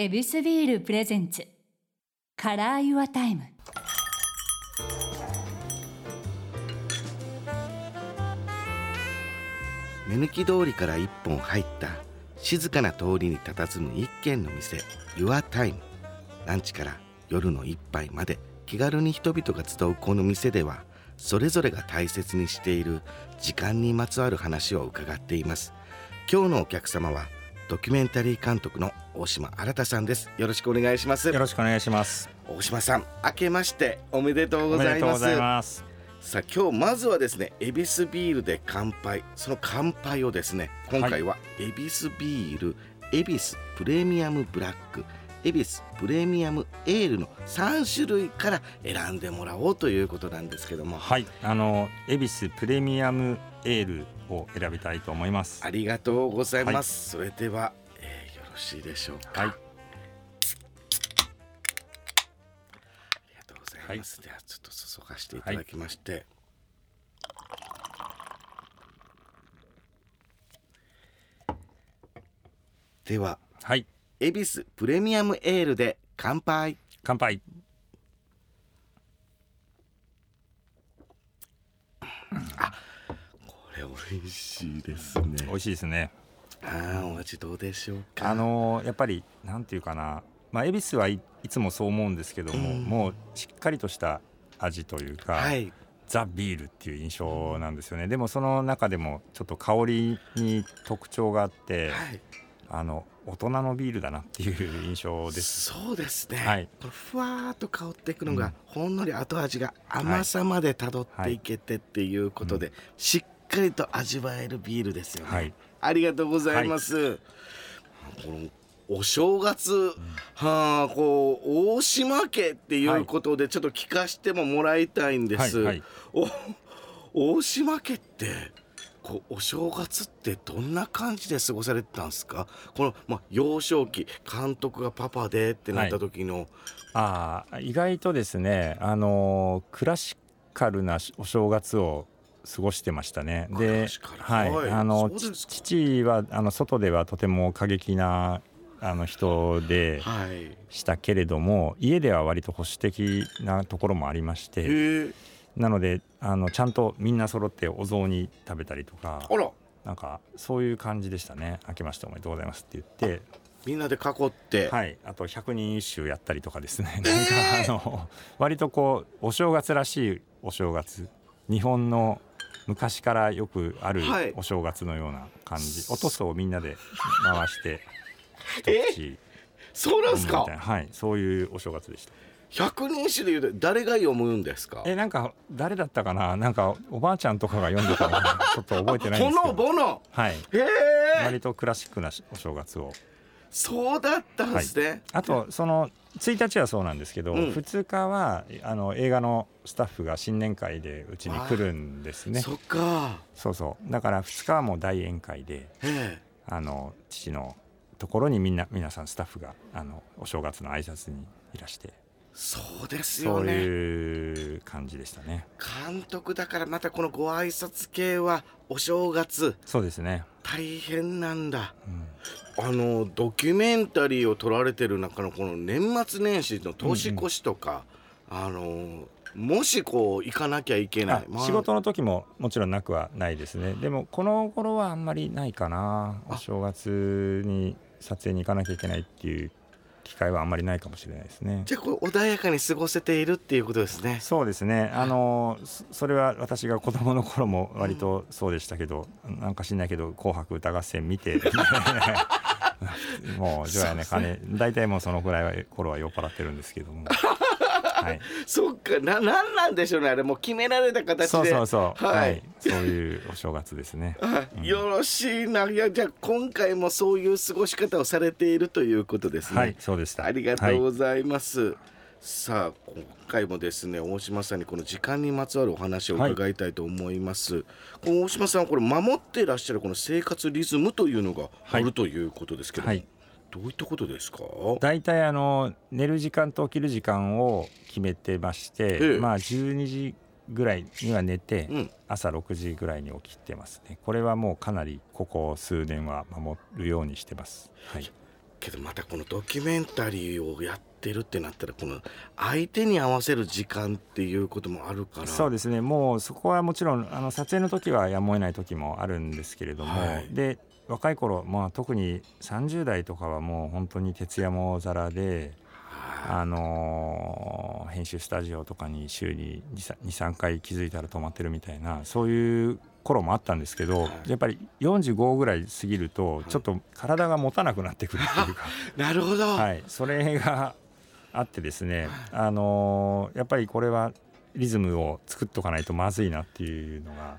ヱビスビール presents。Color Your Time。目抜き通りから一本入った静かな通りに佇む一軒の店 Your Time ランチから夜の一杯まで気軽に人々が集うこの店ではそれぞれが大切にしている時間にまつわる話を伺っています。今日のお客様はドキュメンタリー監督の大島新さんです。よろしくお願いします。よろしくお願いします。大島さん明けましておめでとうございます。さあ今日まずはですね恵比寿ビールで乾杯。その乾杯をですね今回は恵比寿ビール恵比寿プレミアムブラック恵比寿プレミアムエールの3種類から選んでもらおうということなんですけども。はい。あの恵比寿プレミアムエールを選びたいと思います。ありがとうございます、はい、それでは、えー、よろしいでしょうか。はい。ありがとうございます、はい、ではちょっと注がしていただきまして、はい。では、はい、恵比寿プレミアムエールで乾杯。乾杯。あこれ美味しいですね。美味しいですね。ああお味どうでしょうか。あのー、やっぱりなんていうかな。まあ恵比寿はいいつもそう思うんですけども、うん、もうしっかりとした味というか、はい、ザ・ビールっていう印象なんですよね。でもその中でもちょっと香りに特徴があって、はい、あの大人のビールだなっていう印象です。そうですね、はい、ふわーっと香っていくのが、ほん。のり後味が甘さまでたどっていけてっていうことで、はい。はい、しっかりと味わえるビールですよね、はい、ありがとうございます、お正月、うん、はあこう大島家っていうことでちょっと聞かせてももらいたいんです、お大島家ってこうお正月ってどんな感じで過ごされてたんですか？この、まあ、幼少期監督がパパでってなった時の、はい、あ意外とですねあのクラシカルなお正月を過ごしてましたね。で、はい、あの父はあの外ではとても過激なあの人でしたけれども、はい、家では割と保守的なところもありまして。なのであのちゃんとみんな揃ってお雑煮食べたりとかなんかそういう感じでしたね「明けましておめでとうございます」って言って。みんなで囲って。はい。あと百人一首やったりとかですね、なんかあの割とこうお正月らしいお正月。日本の昔からよくあるお正月のような感じ、はい、おとそをみんなで回して一口そうなんですか？はい。そういうお正月でした百人一首で言うと誰が読むんですか？えなんか誰だったかな？なんかおばあちゃんとかが読んでたの ちょっと覚えてないんですけど。ボノ？はい。へえ。割とクラシックなお正月を。そうだったんですね、はい、あとその1日はそうなんですけど、うん、2日はあの映画のスタッフが新年会でうちに来るんですね。そっか。そうそう。だから2日はもう大宴会であの父のところにみんな皆さんスタッフがあのお正月の挨拶にいらしてそうですよね。そういう感じでしたね。監督だからまたこのご挨拶系はお正月。そうですね。大変なんだ、うん、あのドキュメンタリーを撮られてる中のこの年末年始の年越しとか、うんうん、あのもしこう行かなきゃいけない、まあ、仕事の時ももちろんなくはないですね。でもこの頃はあんまりないかな。お正月に撮影に行かなきゃいけないっていう機会はあんまりないかもしれないですね。じゃあこう穏やかに過ごせているっていうことですね。そうですね。あのそれは私が子供の頃も割とそうでしたけど、うん、なんか知んないけど紅白歌合戦見て。もう除夜ね金大体もうそのぐらいは頃は酔っ払ってるんですけどもはい、そっかななんなんでしょうねあれもう決められた形で。そうそうそう、はい、はい、そういうお正月ですね、うん、よろしいな。いやじゃあ今回もそういう過ごし方をされているということですね。はいそうでした。ありがとうございます、はい、さあ今回もですね大島さんにこの時間にまつわるお話を伺いたいと思います、はい、この大島さんこれ守っていらっしゃるこの生活リズムというのがあるということですけど、はいどういったことですか？大体あの寝る時間と起きる時間を決めてまして、ええ、まあ12時ぐらいには寝て、うん、朝6時ぐらいに起きてますね。これはもうかなりここ数年は守るようにしてます、はい、けどまたこのドキュメンタリーをやってるってなったらこの相手に合わせる時間っていうこともあるから。そうですね。もうそこはもちろんあの撮影の時はやむを得ない時もあるんですけれども、はい、で若い頃、まあ、特に30代とかはもう本当に徹夜もざらで。あのー、編集スタジオとかに週に23回気づいたら止まってるみたいなそういう頃もあったんですけど、やっぱり45ぐらい過ぎるとちょっと体が持たなくなってくるっていうか。なるほど、はい、それがあってですね、あのー、やっぱりこれはリズムを作っとかないとまずいなっていうのが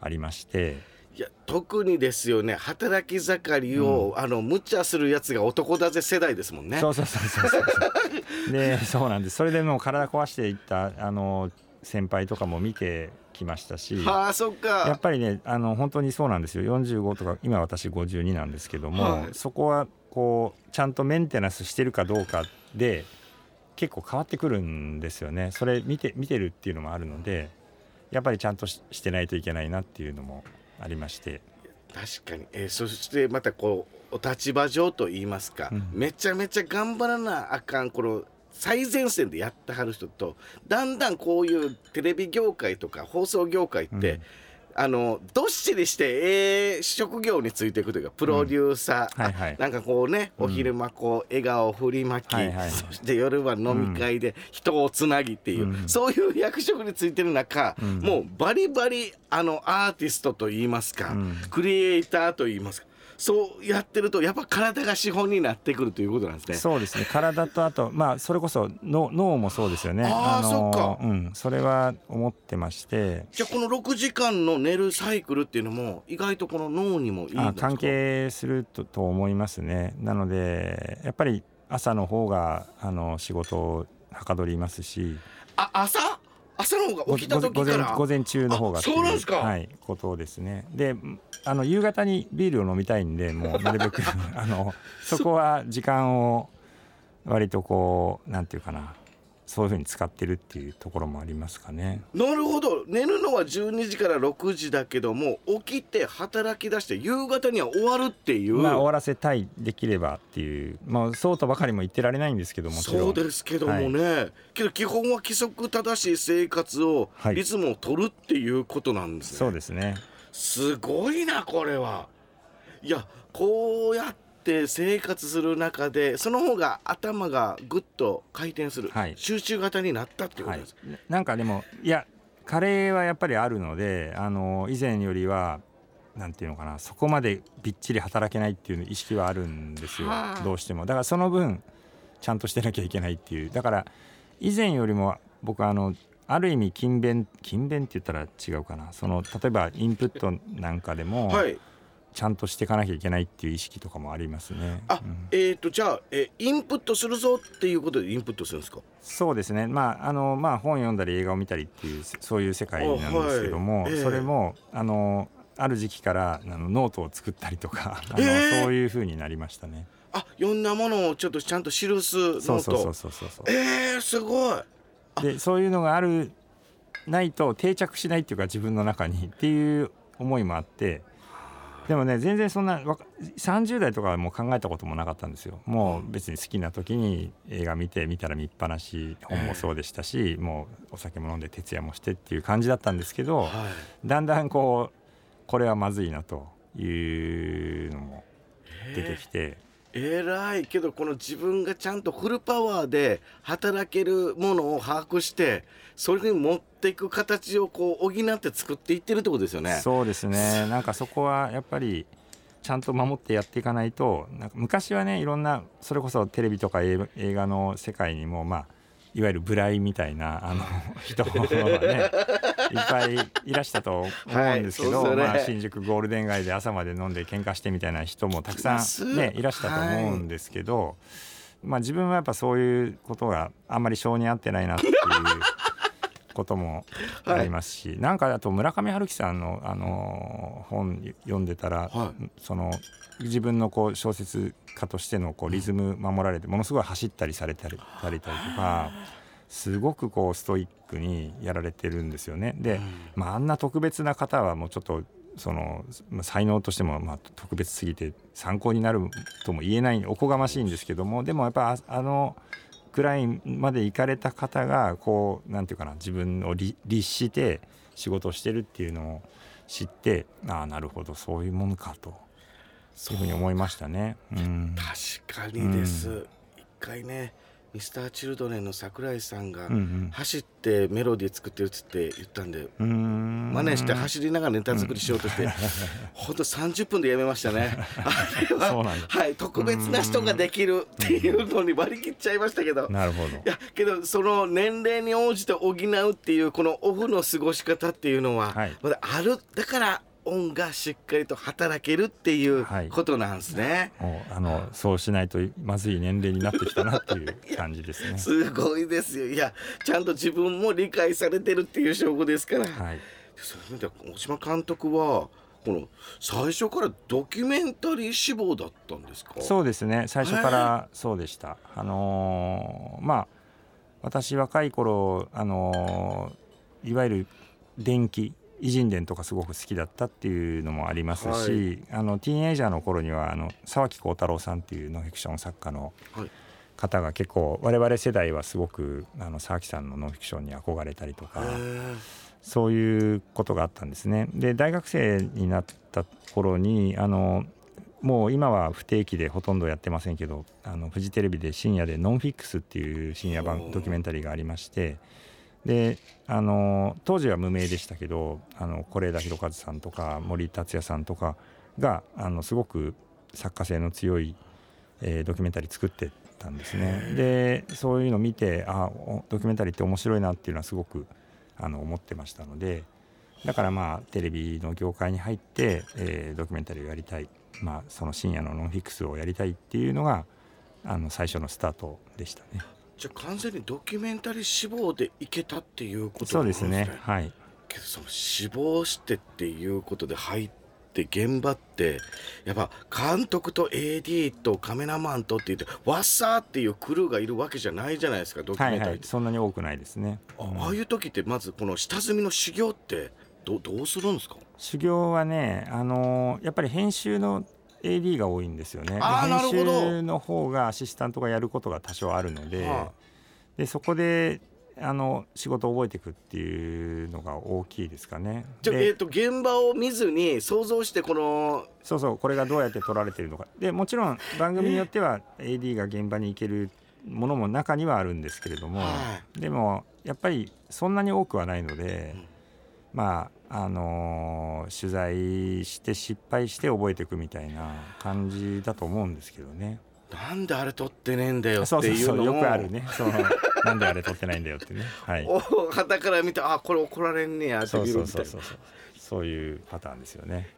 ありまして。いや特にですよね働き盛りを、うん、あの無茶するやつが男だぜ世代ですもんね。そうそうそうそうそう でそうなんです。それでもう体壊していったあの先輩とかも見てきましたしあそっか。やっぱりねあの本当にそうなんですよ。45とか今私52なんですけども、はい、そこはこうちゃんとメンテナンスしてるかどうかで結構変わってくるんですよね。それ見て見てるっていうのもあるのでやっぱりちゃんとしてないといけないなっていうのもありまして。確かに、えー、そしてまたこうお立場上といいますか、うん、めちゃめちゃ頑張らなあかんこの最前線でやってはる人とだんだんこういうテレビ業界とか放送業界って、うんあのどっしりしてええ職業についていくというかプロデューサー、うん。はいはい、なんかこうねお昼間こう笑顔を振りまき、はいはい、そして夜は飲み会で人をつなぎっていう、うん、そういう役職についてる中、うん、もうバリバリあのアーティストといいますか、クリエイターといいますかそうやってるとやっぱ体が資本になってくるということなんですね。そうですね体とあとまあそれこそ脳脳もそうですよね。ああそっか。うん、それは思ってまして。じゃあこの6時間の寝るサイクルっていうのも意外とこの脳にもいいんですか？関係するとと思いますね。なのでやっぱり朝の方があの仕事をはかどりますし。あ朝？朝の方が起きた時から。午前中の方がそうなんですか。はいことですね。であの夕方にビールを飲みたいんでもうなるべく あのそこは時間を割とこうなんていうかなそういうふうに使ってるっていうところもありますかね。なるほど寝るのは12時から6時だけども起きて働き出して夕方には終わるっていう。まあ終わらせたいできればっていうまあそうとばかりも言ってられないんですけどもそうですけどもね、はい、けど基本は規則正しい生活を、リズムを取るっていうことなんですね。そうですねすごいなこれは。いやこうやってって生活する中でその方が頭がぐっと回転する、はい、集中型になったっていうことです、はい、なんかでもいやカレーはやっぱりあるのであの以前よりはなんていうのかなそこまでびっちり働けないっていう意識はあるんですよ、はあ、どうしても。だからその分ちゃんとしてなきゃいけないっていう。だから以前よりも僕あのある意味勤勉勤勉って言ったら違うかな。その例えばインプットなんかでも、はい、ちゃんとしていかなきゃいけないっていう意識とかもありますね。あ、うん、えっ、ー、とじゃあ、えインプットするぞっていうことでインプットするんですか？そうですね。まああのまあ本読んだり映画を見たりっていうそういう世界なんですけども、はいえー、それもあのある時期からあのノートを作ったりとか、あの、えー、そういうふうになりましたね。あ、読んだものをちょっとちゃんと記すノート。そうそうそうそうそうえー、すごい。でそういうのがあるないと定着しないっていうか自分の中にっていう思いもあって。でもね全然そんな30代とかはもう考えたこともなかったんですよもう別に好きな時に映画見て見たら見っぱなし本もそうでしたし、えー、もうお酒も飲んで徹夜もしてっていう感じだったんですけど、はい、だんだんこうこれはまずいなというのも出てきて。えらいけどこの自分がちゃんとフルパワーで働けるものを把握してそれに持っていく形をこう補って作っていってるってことですよね。そうですねなんかそこはやっぱりちゃんと守ってやっていかないとなんか昔はねいろんなそれこそテレビとか映画の世界にもまあいわゆるブライみたいなあの 人がねいっぱいいらしたと思うんですけど、はいね、まあ、新宿ゴールデン街で朝まで飲んで喧嘩してみたいな人もたくさん、ね、いらしたと思うんですけど、はい、まあ、自分はやっぱそういうことがあんまり性に合ってないなっていう こともありますし、はい、なんかあと村上春樹さんの、あの本読んでたら、はい、その自分のこう小説家としてのこうリズム守られてものすごい走ったりされたりたりとか。すごくこうストイックにやられてるんですよね。で、まあ、あんな特別な方はもうちょっとその才能としてもまあ特別すぎて参考になるとも言えないおこがましいんですけどもでもやっぱあのくらいまで行かれた方がこうなんていうかな自分を律して仕事をしてるっていうのを知ってああなるほどそういうものかと。そう。いうふうに思いましたね。うん、確かにです、うん、一回ねミスターチルドレンの桜井さんが走ってメロディー作ってるっつって言ったんで、うん、真似して走りながらネタ作りしようとして、本当30分でやめましたね。あれははい特別な人ができるっていうのに割り切っちゃいましたけど。なるほど。いやけどその年齢に応じて補うっていうこのオフの過ごし方っていうのは、まだあるだから音がしっかりと働けるっていうことなんですね。はい、あのそうしないとまずい年齢になってきたなっていう 感じですね。すごいですよ。いやちゃんと自分も理解されてるっていう証拠ですから。はい、そういう意味では大島監督はこの最初からドキュメンタリー志望だったんですか？そうですね。最初からそうでした。あのー、まあ私若い頃あのー、いわゆる電気偉人伝とかすごく好きだったっていうのもありますし、はい、あのティーンエイジャーの頃にはあの沢木耕太郎さんっていうノンフィクション作家の方が結構我々世代はすごくあの沢木さんのノンフィクションに憧れたりとかそういうことがあったんですね。で大学生になった頃にあのもう今は不定期でほとんどやってませんけどあのフジテレビで深夜で「ノンフィックス」っていう深夜版ドキュメンタリーがありまして。であの当時は無名でしたけど是枝裕和さんとか森達也さんとかがあのすごく作家性の強い、えー、ドキュメンタリー作ってたんですね。でそういうのを見てあドキュメンタリーって面白いなっていうのはすごくあの思ってましたのでだからまあテレビの業界に入って、えー、ドキュメンタリーをやりたい、まあ、その深夜のノンフィクスをやりたいっていうのがあの最初のスタートでしたね。じゃあ完全にドキュメンタリー志望でいけたっていうことそうですね。はい。けどその志望してっていうことで入って現場ってやっぱ監督と AD とカメラマンとって言ってわっさーっていうクルーがいるわけじゃないじゃないですかドキュメンタリー、はいはい、そんなに多くないですね、うん、ああいう時ってまずこの下積みの修行ってどどうするんですか？修行はねあのー、やっぱり編集の AD が多いんですよね。編集の方がアシスタントがやることが多少あるのではあ、でそこであの仕事を覚えていくっていうのが大きいですかね。じゃえーと、現場を見ずに想像してこのそうそうこれがどうやって撮られてるのか。でもちろん番組によっては AD が現場に行けるものも中にはあるんですけれども、はい、でもやっぱりそんなに多くはないので、うん、まああのー、取材して失敗して覚えていくみたいな感じだと思うんですけどね。なんであれ撮ってねえんだよっていうのもよくあるね。そのなんであれ撮ってないんだよってね。はい。旗から見てあこれ怒られんねやってそうそうそうそう。そういうパターンですよね